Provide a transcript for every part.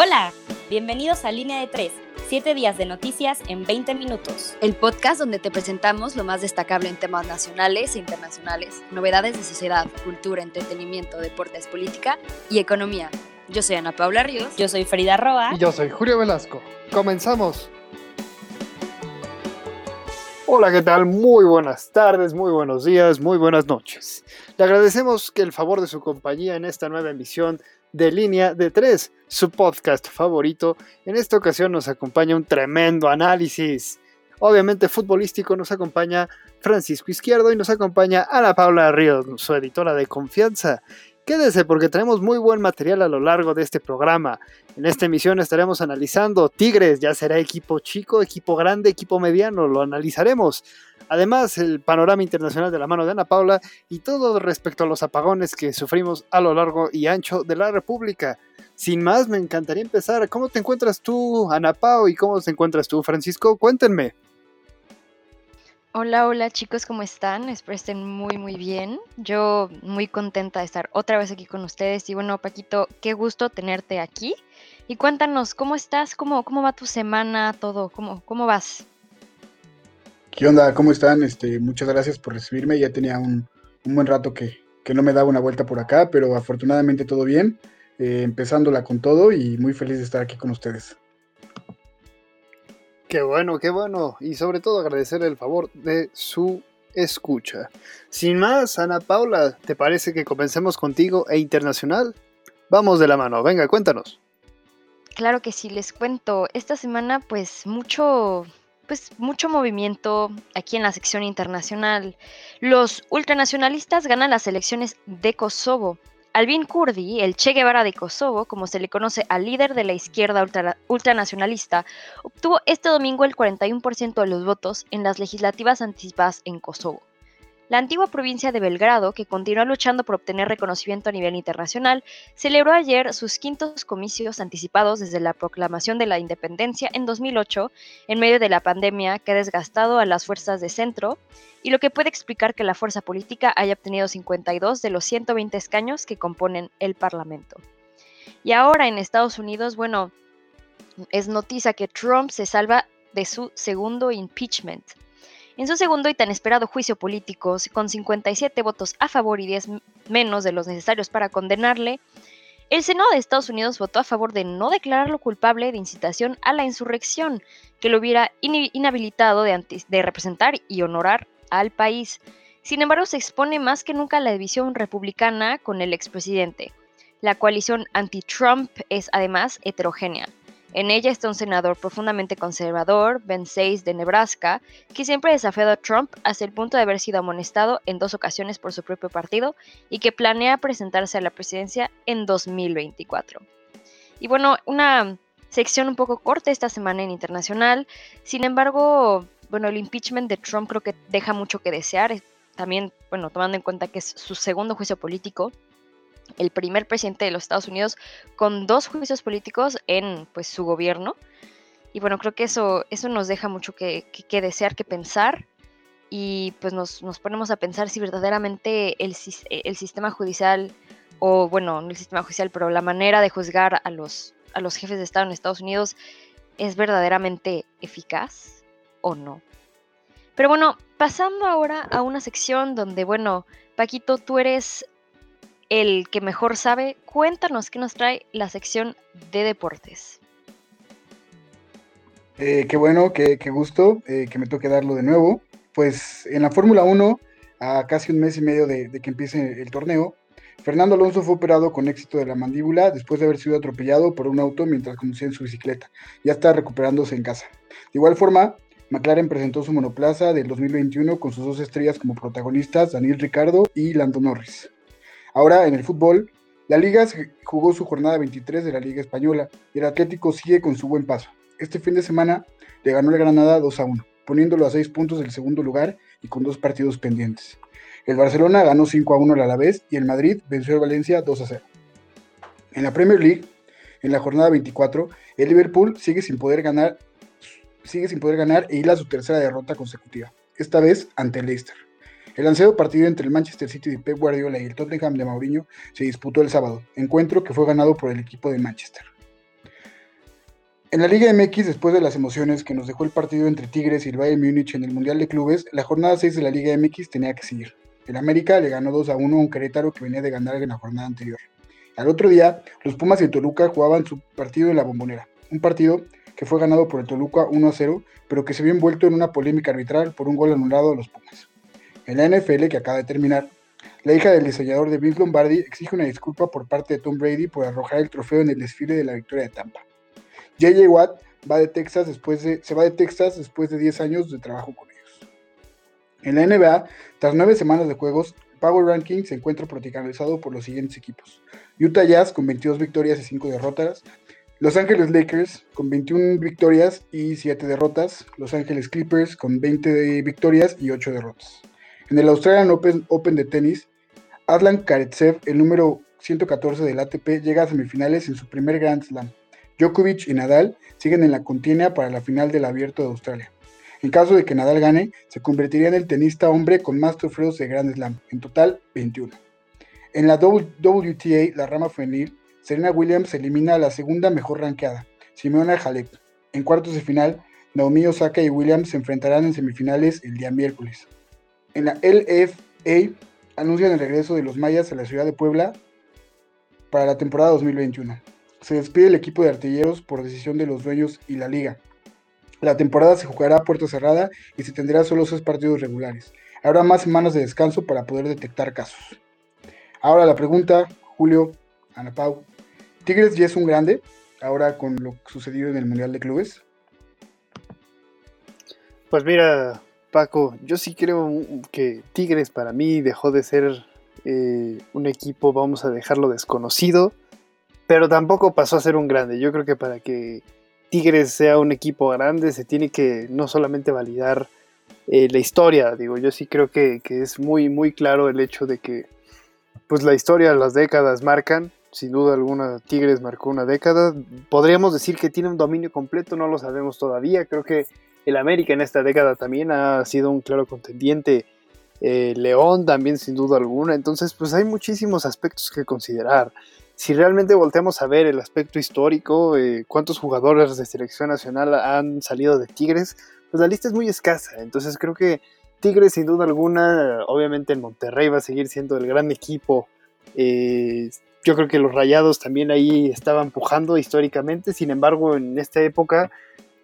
Hola, bienvenidos a Línea de 3, 7 días de noticias en 20 minutos. El podcast donde te presentamos lo más destacable en temas nacionales e internacionales, novedades de sociedad, cultura, entretenimiento, deportes, política y economía. Yo soy Ana Paula Ríos. Yo soy Frida Roa. Y yo soy Julio Velasco. Comenzamos. Hola, ¿qué tal? Muy buenas tardes, muy buenos días, muy buenas noches. Le agradecemos que el favor de su compañía en esta nueva emisión de Línea de Tres, su podcast favorito. En esta ocasión nos acompaña un tremendo análisis. Obviamente futbolístico nos acompaña Francisco Izquierdo y nos acompaña Ana Paula Ríos, su editora de confianza. Quédese porque tenemos muy buen material a lo largo de este programa. En esta emisión estaremos analizando Tigres, ya será equipo chico, equipo grande, equipo mediano, lo analizaremos. Además, el panorama internacional de la mano de Ana Paula y todo respecto a los apagones que sufrimos a lo largo y ancho de la República. Sin más, me encantaría empezar. ¿Cómo te encuentras tú, Ana Pau, y cómo te encuentras tú, Francisco? Cuéntenme. Hola, hola chicos, ¿cómo están? Espero estén muy, muy bien. Yo muy contenta de estar otra vez aquí con ustedes. Y bueno, Paquito, qué gusto tenerte aquí. Y cuéntanos, ¿cómo estás? ¿Cómo, cómo va tu semana? Todo, ¿cómo, cómo vas? ¿Qué onda? ¿Cómo están? Este, muchas gracias por recibirme. Ya tenía un, buen rato que, no me daba una vuelta por acá, pero afortunadamente todo bien. Eh, empezándola con todo y muy feliz de estar aquí con ustedes. Qué bueno, qué bueno. Y sobre todo agradecer el favor de su escucha. Sin más, Ana Paula, ¿te parece que comencemos contigo e internacional? Vamos de la mano, venga, cuéntanos. Claro que sí, les cuento. Esta semana pues mucho pues mucho movimiento aquí en la sección internacional. Los ultranacionalistas ganan las elecciones de Kosovo. Albin Kurdi, el Che Guevara de Kosovo, como se le conoce al líder de la izquierda ultranacionalista, obtuvo este domingo el 41% de los votos en las legislativas anticipadas en Kosovo. La antigua provincia de Belgrado, que continúa luchando por obtener reconocimiento a nivel internacional, celebró ayer sus quintos comicios anticipados desde la proclamación de la independencia en 2008, en medio de la pandemia que ha desgastado a las fuerzas de centro, y lo que puede explicar que la fuerza política haya obtenido 52 de los 120 escaños que componen el Parlamento. Y ahora en Estados Unidos, bueno, es noticia que Trump se salva de su segundo impeachment. En su segundo y tan esperado juicio político, con 57 votos a favor y 10 menos de los necesarios para condenarle, el Senado de Estados Unidos votó a favor de no declararlo culpable de incitación a la insurrección, que lo hubiera inhabilitado de, de representar y honorar al país. Sin embargo, se expone más que nunca la división republicana con el expresidente. La coalición anti-Trump es además heterogénea. En ella está un senador profundamente conservador, Ben Says de Nebraska, que siempre ha desafiado a Trump hasta el punto de haber sido amonestado en dos ocasiones por su propio partido y que planea presentarse a la presidencia en 2024. Y bueno, una sección un poco corta esta semana en internacional. Sin embargo, bueno, el impeachment de Trump creo que deja mucho que desear. También, bueno, tomando en cuenta que es su segundo juicio político el primer presidente de los Estados Unidos con dos juicios políticos en pues, su gobierno. Y bueno, creo que eso, eso nos deja mucho que, desear, que pensar. Y pues nos, ponemos a pensar si verdaderamente el, el, sistema judicial, o bueno, no el sistema judicial, pero la manera de juzgar a los, a los jefes de Estado en Estados Unidos es verdaderamente eficaz o no. Pero bueno, pasando ahora a una sección donde, bueno, Paquito, tú eres el que mejor sabe, cuéntanos qué nos trae la sección de deportes. Eh, qué bueno, qué, gusto eh, que me toque darlo de nuevo. Pues en la Fórmula 1, a casi un mes y medio de, que empiece el torneo, Fernando Alonso fue operado con éxito de la mandíbula después de haber sido atropellado por un auto mientras conducía en su bicicleta. Ya está recuperándose en casa. De igual forma, McLaren presentó su monoplaza del 2021 con sus dos estrellas como protagonistas, Daniel Ricardo y Lando Norris. Ahora en el fútbol, la Liga jugó su jornada 23 de la Liga Española y el Atlético sigue con su buen paso. Este fin de semana le ganó el Granada 2 a 1, poniéndolo a 6 puntos del segundo lugar y con dos partidos pendientes. El Barcelona ganó 5 a 1 al Alavés y el Madrid venció al Valencia 2 a 0. En la Premier League, en la jornada 24, el Liverpool sigue sin poder ganar, sigue sin poder ganar e su tercera derrota consecutiva, esta vez ante el Leicester. El ansiado partido entre el Manchester City de Pep Guardiola y el Tottenham de Mourinho se disputó el sábado, encuentro que fue ganado por el equipo de Manchester. En la Liga MX, después de las emociones que nos dejó el partido entre Tigres y el Bayern Múnich en el Mundial de Clubes, la jornada 6 de la Liga MX tenía que seguir. El América le ganó 2 a 1 a un Querétaro que venía de ganar en la jornada anterior. Al otro día, los Pumas y el Toluca jugaban su partido en la bombonera. Un partido que fue ganado por el Toluca 1 a 0, pero que se vio envuelto en una polémica arbitral por un gol anulado a los Pumas. En la NFL, que acaba de terminar, la hija del diseñador de Vince Lombardi exige una disculpa por parte de Tom Brady por arrojar el trofeo en el desfile de la victoria de Tampa. JJ Watt va de Texas después de, se va de Texas después de 10 años de trabajo con ellos. En la NBA, tras 9 semanas de juegos, Power Ranking se encuentra protagonizado por los siguientes equipos. Utah Jazz con 22 victorias y 5 derrotas. Los Ángeles Lakers con 21 victorias y 7 derrotas. Los Ángeles Clippers con 20 victorias y 8 derrotas. En el Australian Open, de tenis, Adlan Karetsev, el número 114 del ATP, llega a semifinales en su primer Grand Slam. Djokovic y Nadal siguen en la contienda para la final del Abierto de Australia. En caso de que Nadal gane, se convertiría en el tenista hombre con más trofeos de Grand Slam, en total 21. En la WTA, la rama femenil, Serena Williams elimina a la segunda mejor ranqueada, Simona Halep. En cuartos de final, Naomi Osaka y Williams se enfrentarán en semifinales el día miércoles. En la LFA anuncian el regreso de los mayas a la ciudad de Puebla para la temporada 2021. Se despide el equipo de artilleros por decisión de los dueños y la liga. La temporada se jugará a puerta cerrada y se tendrá solo seis partidos regulares. Habrá más semanas de descanso para poder detectar casos. Ahora la pregunta, Julio, Ana Pau. ¿Tigres ya es un grande ahora con lo sucedido en el Mundial de Clubes? Pues mira, Paco, yo sí creo que Tigres para mí dejó de ser eh, un equipo, vamos a dejarlo desconocido, pero tampoco pasó a ser un grande. Yo creo que para que Tigres sea un equipo grande se tiene que no solamente validar eh, la historia, digo, yo sí creo que, que, es muy, muy claro el hecho de que pues la historia, las décadas marcan, sin duda alguna Tigres marcó una década, podríamos decir que tiene un dominio completo, no lo sabemos todavía, creo que el América en esta década también ha sido un claro contendiente. Eh, León también sin duda alguna. Entonces pues hay muchísimos aspectos que considerar. Si realmente volteamos a ver el aspecto histórico, eh, cuántos jugadores de selección nacional han salido de Tigres, pues la lista es muy escasa. Entonces creo que Tigres sin duda alguna, obviamente en Monterrey va a seguir siendo el gran equipo. Eh, yo creo que los Rayados también ahí estaban pujando históricamente. Sin embargo, en esta época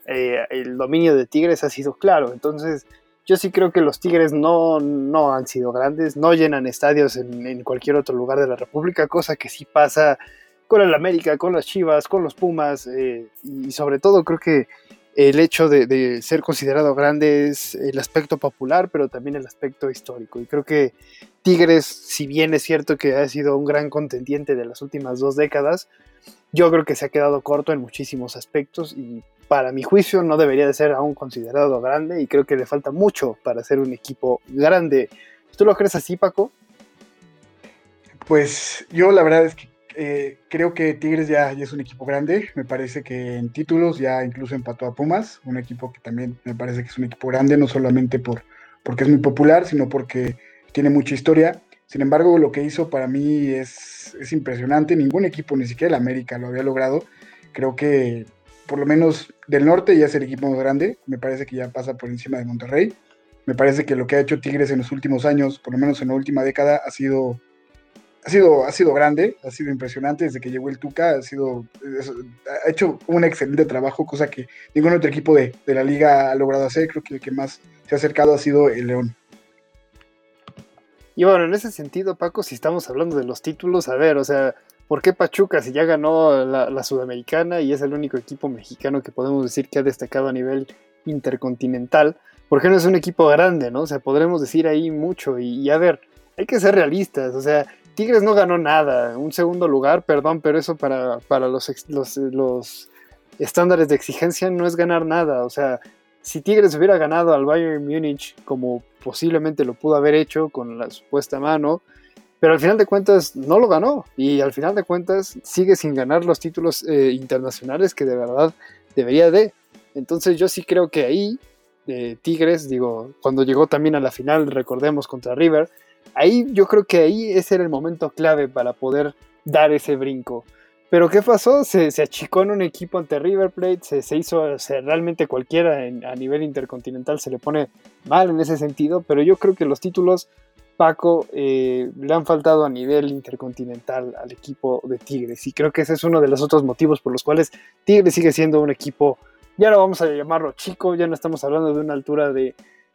eh, el dominio de Tigres ha sido claro. Entonces, yo sí creo que los Tigres no, no han sido grandes, no llenan estadios en, cualquier otro lugar de la República, cosa que sí pasa con el América, con las Chivas, con los Pumas, eh, y sobre todo creo que el hecho de, de, ser considerado grande es el aspecto popular, pero también el aspecto histórico. Y creo que Tigres, si bien es cierto que ha sido un gran contendiente de las últimas dos décadas, yo creo que se ha quedado corto en muchísimos aspectos y para mi juicio no debería de ser aún considerado grande y creo que le falta mucho para ser un equipo grande. ¿Tú lo crees así, Paco? Pues yo la verdad es que eh, creo que Tigres ya, es un equipo grande. Me parece que en títulos ya incluso empató a Pumas, un equipo que también me parece que es un equipo grande, no solamente por, porque es muy popular, sino porque tiene mucha historia. Sin embargo, lo que hizo para mí es, es impresionante. Ningún equipo, ni siquiera el América, lo había logrado. Creo que por lo menos del norte ya es el equipo más grande, me parece que ya pasa por encima de Monterrey. Me parece que lo que ha hecho Tigres en los últimos años, por lo menos en la última década, ha sido, ha sido, ha sido grande, ha sido impresionante desde que llegó el Tuca, ha, sido, ha hecho un excelente trabajo, cosa que ningún otro equipo de, de la liga ha logrado hacer. Creo que el que más se ha acercado ha sido el León. Y bueno, en ese sentido, Paco, si estamos hablando de los títulos, a ver, o sea, ¿Por qué Pachuca si ya ganó la, Sudamericana y es el único equipo mexicano que podemos decir que ha destacado a nivel intercontinental? ¿Por qué no es un equipo grande, no? O sea, podremos decir ahí mucho y, a ver, hay que ser realistas, o sea, Tigres no ganó nada, un segundo lugar, perdón, pero eso para, para los, los, los estándares de exigencia no es ganar nada, o sea, si Tigres hubiera ganado al Bayern Múnich como posiblemente lo pudo haber hecho con la supuesta mano, pero al final de cuentas no lo ganó y al final de cuentas sigue sin ganar los títulos eh, internacionales que de verdad debería de. Entonces yo sí creo que ahí eh, Tigres, digo, cuando llegó también a la final, recordemos, contra River, ahí yo creo que ahí ese era el momento clave para poder dar ese brinco. Pero ¿qué pasó? Se, achicó en un equipo ante River Plate, se, hizo, realmente cualquiera a nivel intercontinental se le pone mal en ese sentido, pero yo creo que los títulos, Paco, eh, le han faltado a nivel intercontinental al equipo de Tigres y creo que ese es uno de los otros motivos por los cuales Tigres sigue siendo un equipo, ya no vamos a llamarlo chico, ya no estamos hablando de una altura de,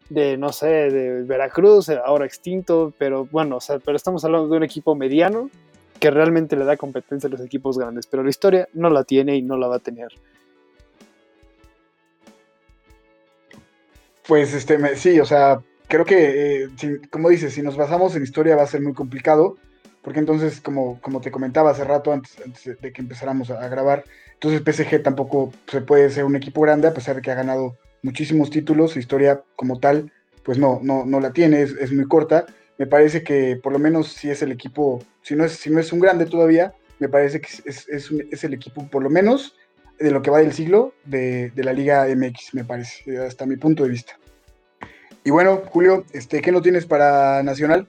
de no sé, de Veracruz, ahora extinto, pero bueno, o sea, pero estamos hablando de un equipo mediano que realmente le da competencia a los equipos grandes, pero la historia no la tiene y no la va a tener. Pues este, sí, o sea, creo que, eh, como dices, si nos basamos en historia va a ser muy complicado, porque entonces, como, como te comentaba hace rato, antes, de que empezáramos a, grabar, entonces PSG tampoco se puede ser un equipo grande, a pesar de que ha ganado muchísimos títulos, historia como tal, pues no, no, no la tiene, es, es muy corta, me parece que por lo menos si es el equipo, si no es, si no es un grande todavía, me parece que es, el equipo por lo menos de lo que va del siglo de, la Liga MX, me parece, hasta mi punto de vista. Y bueno, Julio, este, ¿qué no tienes para Nacional?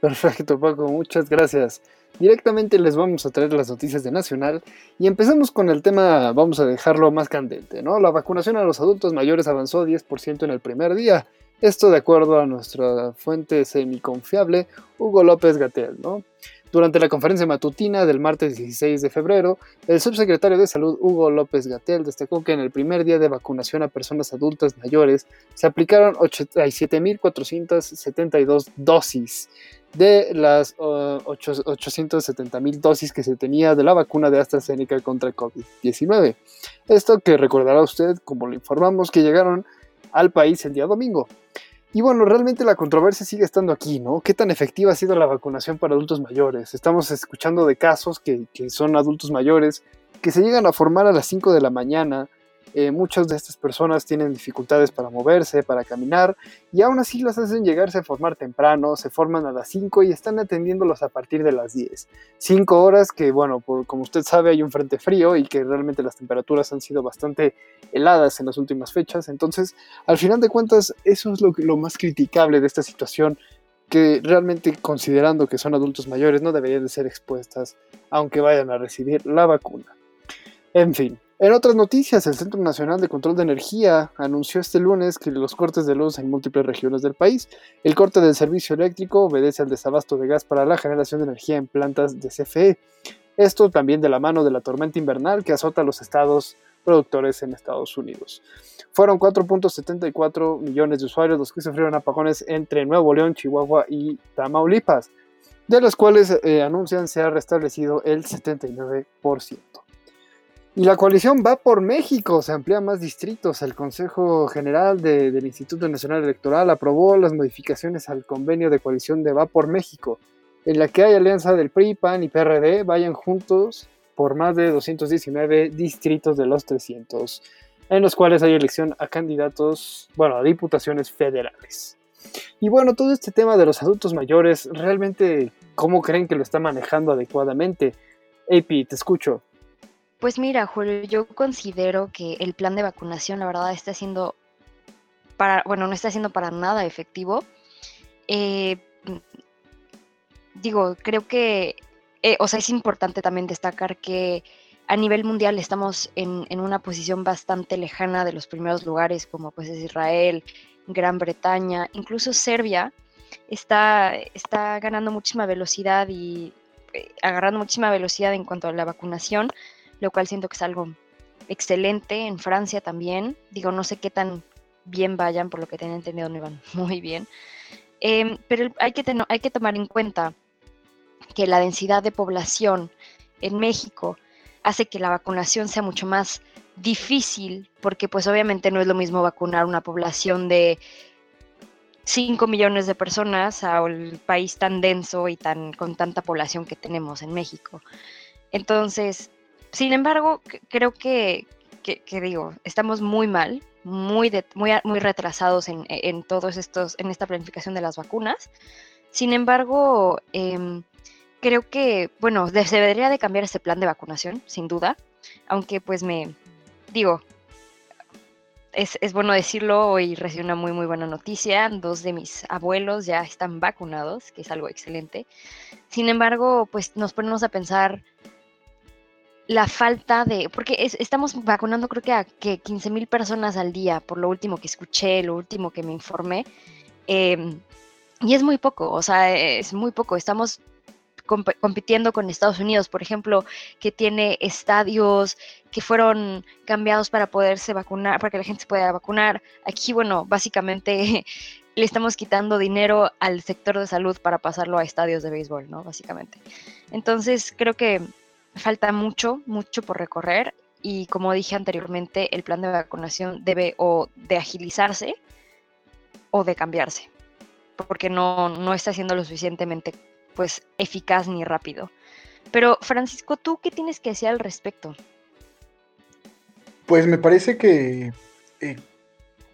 Perfecto, Paco, muchas gracias. Directamente les vamos a traer las noticias de Nacional y empezamos con el tema, vamos a dejarlo más candente, ¿no? La vacunación a los adultos mayores avanzó 10% en el primer día. Esto de acuerdo a nuestra fuente semiconfiable, Hugo López Gatel, ¿no? Durante la conferencia matutina del martes 16 de febrero, el subsecretario de Salud Hugo López Gatel destacó que en el primer día de vacunación a personas adultas mayores se aplicaron 87.472 dosis de las 870 mil dosis que se tenía de la vacuna de AstraZeneca contra COVID-19. Esto que recordará usted, como le informamos, que llegaron al país el día domingo. Y bueno, realmente la controversia sigue estando aquí, ¿no? ¿Qué tan efectiva ha sido la vacunación para adultos mayores? Estamos escuchando de casos que, son adultos mayores que se llegan a formar a las 5 de la mañana eh, muchas de estas personas tienen dificultades para moverse, para caminar, y aún así las hacen llegarse a formar temprano, se forman a las 5 y están atendiéndolos a partir de las 10. 5 horas que, bueno, como usted sabe, hay un frente frío y que realmente las temperaturas han sido bastante heladas en las últimas fechas, entonces, al final de cuentas, eso es lo, lo más criticable de esta situación que realmente considerando que son adultos mayores no deberían de ser expuestas aunque vayan a recibir la vacuna. En fin, en otras noticias, el Centro Nacional de Control de Energía anunció este lunes que los cortes de luz en múltiples regiones del país. El corte del servicio eléctrico obedece al desabasto de gas para la generación de energía en plantas de CFE. Esto también de la mano de la tormenta invernal que azota a los estados productores en Estados Unidos. Fueron 4.74 millones de usuarios los que sufrieron apagones entre Nuevo León, Chihuahua y Tamaulipas, de los cuales eh, anuncian se ha restablecido el 79%. Y la coalición va por México, se amplía más distritos. El Consejo General del Instituto Nacional Electoral aprobó las modificaciones al convenio de coalición de Va por México, en la que hay alianza del PRI, PAN y PRD, vayan juntos por más de 219 distritos de los 300, en los cuales hay elección a candidatos, bueno, a diputaciones federales. Y bueno, todo este tema de los adultos mayores, realmente, ¿cómo creen que lo está manejando adecuadamente? AP, te escucho. Pues mira, Julio, yo considero que el plan de vacunación, la verdad, está siendo para, bueno, no está siendo para nada efectivo. Eh, digo, creo que, eh, o sea, es importante también destacar que a nivel mundial estamos en, en, una posición bastante lejana de los primeros lugares, como pues es Israel, Gran Bretaña, incluso Serbia, está, está ganando muchísima velocidad y eh, agarrando muchísima velocidad en cuanto a la vacunación lo cual siento que es algo excelente. En Francia también, digo, no sé qué tan bien vayan, por lo que tengo entendido no iban muy bien. Em, pero hay que, hay que tomar en cuenta que la densidad de población en México hace que la vacunación sea mucho más difícil, porque pues obviamente no es lo mismo vacunar una población de 5 millones de personas a un país tan denso y tan con tanta población que tenemos en México. Entonces, sin embargo, creo que, digo, estamos muy mal, muy, muy, muy retrasados en, todos estos, en esta planificación de las vacunas. Sin embargo, em, creo que, bueno, se debería de cambiar ese plan de vacunación, sin duda, aunque pues me, digo, es, es, bueno decirlo, hoy recibí una muy, muy buena noticia. Dos de mis abuelos ya están vacunados, que es algo excelente. Sin embargo, pues nos ponemos a pensar la falta de, porque estamos vacunando creo que a que 15 mil personas al día, por lo último que escuché, lo último que me informé. Em, y es muy poco, o sea, es muy poco. Estamos compitiendo con Estados Unidos, por ejemplo, que tiene estadios que fueron cambiados para poderse vacunar, para que la gente se pueda vacunar. Aquí, bueno, básicamente le estamos quitando dinero al sector de salud para pasarlo a estadios de béisbol, ¿no? Básicamente. Entonces, creo que falta mucho, mucho por recorrer y como dije anteriormente, el plan de vacunación debe o de agilizarse o de cambiarse, porque no, no está siendo lo suficientemente pues eficaz ni rápido. Pero Francisco, ¿tú qué tienes que decir al respecto? Pues me parece que, eh,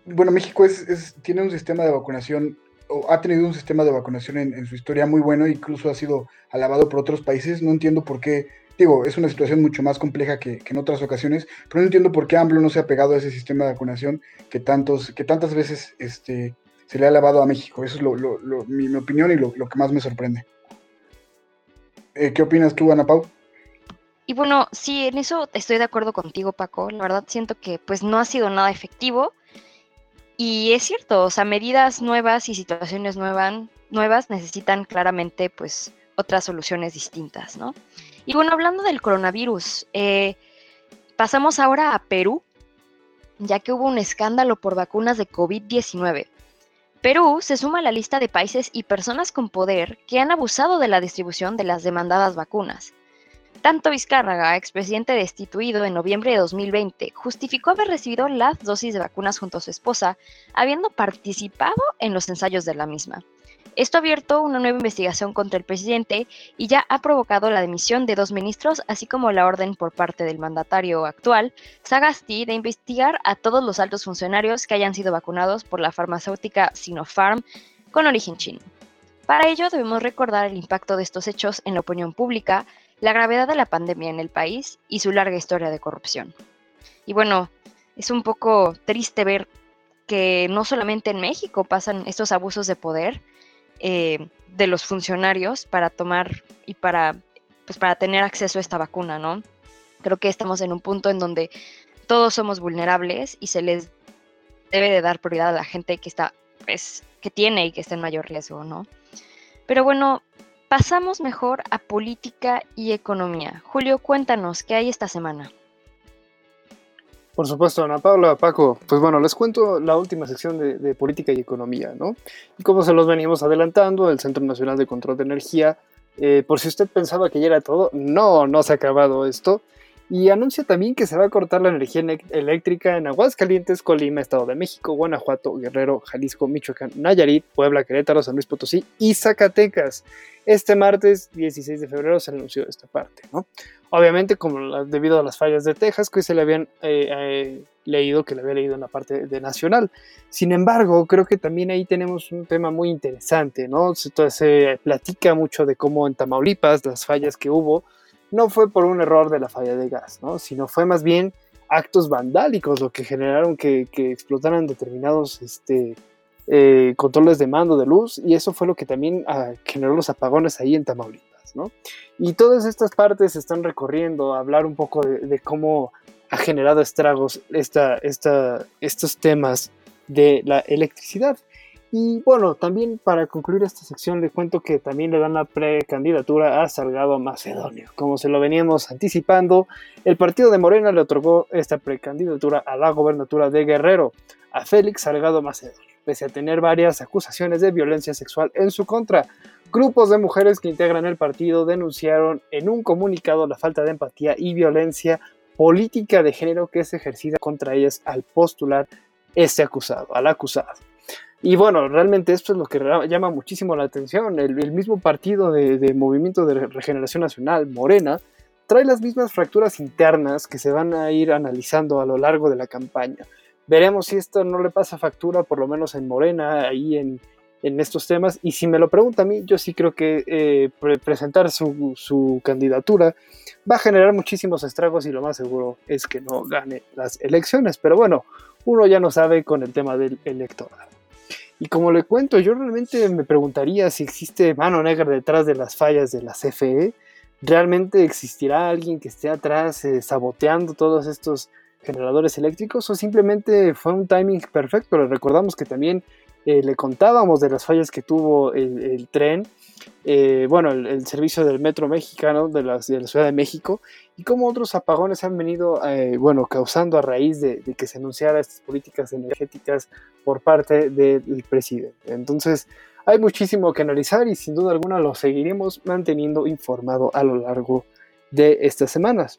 bueno, México es, tiene un sistema de vacunación, o ha tenido un sistema de vacunación en, su historia muy bueno, incluso ha sido alabado por otros países. No entiendo por qué, digo, es una situación mucho más compleja que, en otras ocasiones, pero no entiendo por qué AMLO no se ha pegado a ese sistema de vacunación que, tantos, que tantas veces este, se le ha alabado a México. Eso es mi, opinión y lo que más me sorprende. Eh, ¿Qué opinas tú, Ana Pau? Y bueno, sí, en eso estoy de acuerdo contigo, Paco. La verdad siento que pues no ha sido nada efectivo. Y es cierto, o sea, medidas nuevas y situaciones nuevas, nuevas necesitan claramente pues otras soluciones distintas, ¿no? Y bueno, hablando del coronavirus, eh, pasamos ahora a Perú, ya que hubo un escándalo por vacunas de COVID-19. Perú se suma a la lista de países y personas con poder que han abusado de la distribución de las demandadas vacunas. Tanto Vizcárraga, expresidente destituido en noviembre de 2020, justificó haber recibido las dosis de vacunas junto a su esposa, habiendo participado en los ensayos de la misma. Esto ha abierto una nueva investigación contra el presidente y ya ha provocado la dimisión de dos ministros, así como la orden por parte del mandatario actual, Sagasti, de investigar a todos los altos funcionarios que hayan sido vacunados por la farmacéutica Sinopharm con origen chino. Para ello debemos recordar el impacto de estos hechos en la opinión pública, la gravedad de la pandemia en el país y su larga historia de corrupción. Y bueno, es un poco triste ver que no solamente en México pasan estos abusos de poder, eh, de los funcionarios para tomar y para, pues para tener acceso a esta vacuna, ¿no? Creo que estamos en un punto en donde todos somos vulnerables y se les debe de dar prioridad a la gente que está, pues, que tiene y que está en mayor riesgo, ¿no? Pero bueno, pasamos mejor a política y economía. Julio, cuéntanos, ¿qué hay esta semana? Por supuesto, Ana Paula, Paco. Pues bueno, les cuento la última sección de, política y economía, ¿no? Y como se los venimos adelantando, el Centro Nacional de Control de Energía, eh, por si usted pensaba que ya era todo, no, no se ha acabado esto. Y anuncia también que se va a cortar la energía eléctrica en Aguascalientes, Colima, Estado de México, Guanajuato, Guerrero, Jalisco, Michoacán, Nayarit, Puebla, Querétaro, San Luis Potosí y Zacatecas. Este martes 16 de febrero se anunció esta parte, ¿no? Obviamente, como debido a las fallas de Texas, que se le habían eh, eh, leído, que le había leído en la parte de Nacional. Sin embargo, creo que también ahí tenemos un tema muy interesante, ¿no? Se, se platica mucho de cómo en Tamaulipas las fallas que hubo no fue por un error de la falla de gas, ¿no? sino fue más bien actos vandálicos lo que generaron que, explotaran determinados este, eh, controles de mando de luz y eso fue lo que también ah, generó los apagones ahí en Tamaulipas. Y todas estas partes están recorriendo a hablar un poco de, cómo ha generado estragos esta, estos temas de la electricidad. Y bueno, también para concluir esta sección le cuento que también le dan la precandidatura a Salgado Macedonio. Como se lo veníamos anticipando, el partido de Morena le otorgó esta precandidatura a la gobernatura de Guerrero, a Félix Salgado Macedonio, pese a tener varias acusaciones de violencia sexual en su contra. Grupos de mujeres que integran el partido denunciaron en un comunicado la falta de empatía y violencia política de género que es ejercida contra ellas al postular este acusado, al acusado. Y bueno, realmente esto es lo que llama muchísimo la atención. El, mismo partido de, Movimiento de Regeneración Nacional, Morena, trae las mismas fracturas internas que se van a ir analizando a lo largo de la campaña. Veremos si esto no le pasa factura, por lo menos en Morena, ahí en, en estos temas. Y si me lo pregunta a mí, yo sí creo que eh, presentar su, su, candidatura va a generar muchísimos estragos y lo más seguro es que no gane las elecciones. Pero bueno, uno ya no sabe con el tema del electoral. Y como le cuento, yo realmente me preguntaría si existe mano negra detrás de las fallas de la CFE. ¿Realmente existirá alguien que esté atrás eh, saboteando todos estos generadores eléctricos o simplemente fue un timing perfecto? Le recordamos que también eh, le contábamos de las fallas que tuvo el, tren, eh, bueno, el, servicio del Metro Mexicano de la, de la, Ciudad de México y cómo otros apagones han venido, eh, bueno, causando a raíz de, que se anunciara estas políticas energéticas por parte del presidente. Entonces, hay muchísimo que analizar y sin duda alguna lo seguiremos manteniendo informado a lo largo de estas semanas.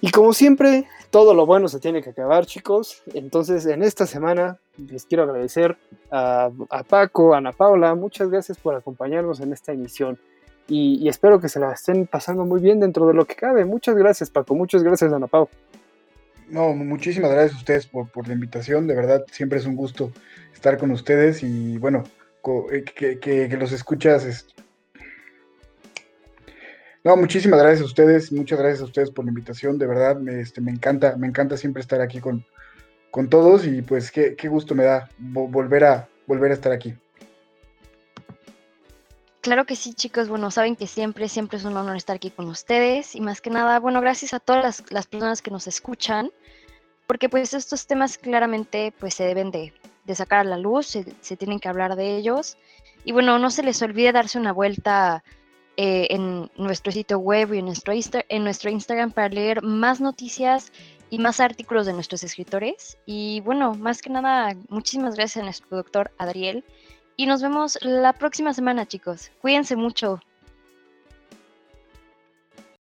Y como siempre, todo lo bueno se tiene que acabar, chicos. Entonces, en esta semana les quiero agradecer a, Paco, a Ana Paula. Muchas gracias por acompañarnos en esta emisión. Y, espero que se la estén pasando muy bien dentro de lo que cabe. Muchas gracias, Paco. Muchas gracias, Ana Paula. No, muchísimas gracias a ustedes por, la invitación. De verdad, siempre es un gusto estar con ustedes. Y bueno, eh, que, que los escuchas no, muchísimas gracias a ustedes, muchas gracias a ustedes por la invitación, de verdad, me, este, me encanta, me encanta siempre estar aquí con, con todos y pues qué, gusto me da volver a, volver a estar aquí. Claro que sí, chicos. Bueno, saben que siempre, siempre es un honor estar aquí con ustedes. Y más que nada, bueno, gracias a todas las, personas que nos escuchan, porque pues estos temas claramente pues se deben de, sacar a la luz, se, se, tienen que hablar de ellos. Y bueno, no se les olvide darse una vuelta eh, en nuestro sitio web y en nuestro, en nuestro Instagram para leer más noticias y más artículos de nuestros escritores. Y bueno, más que nada, muchísimas gracias a nuestro doctor Adriel. Y nos vemos la próxima semana, chicos. Cuídense mucho.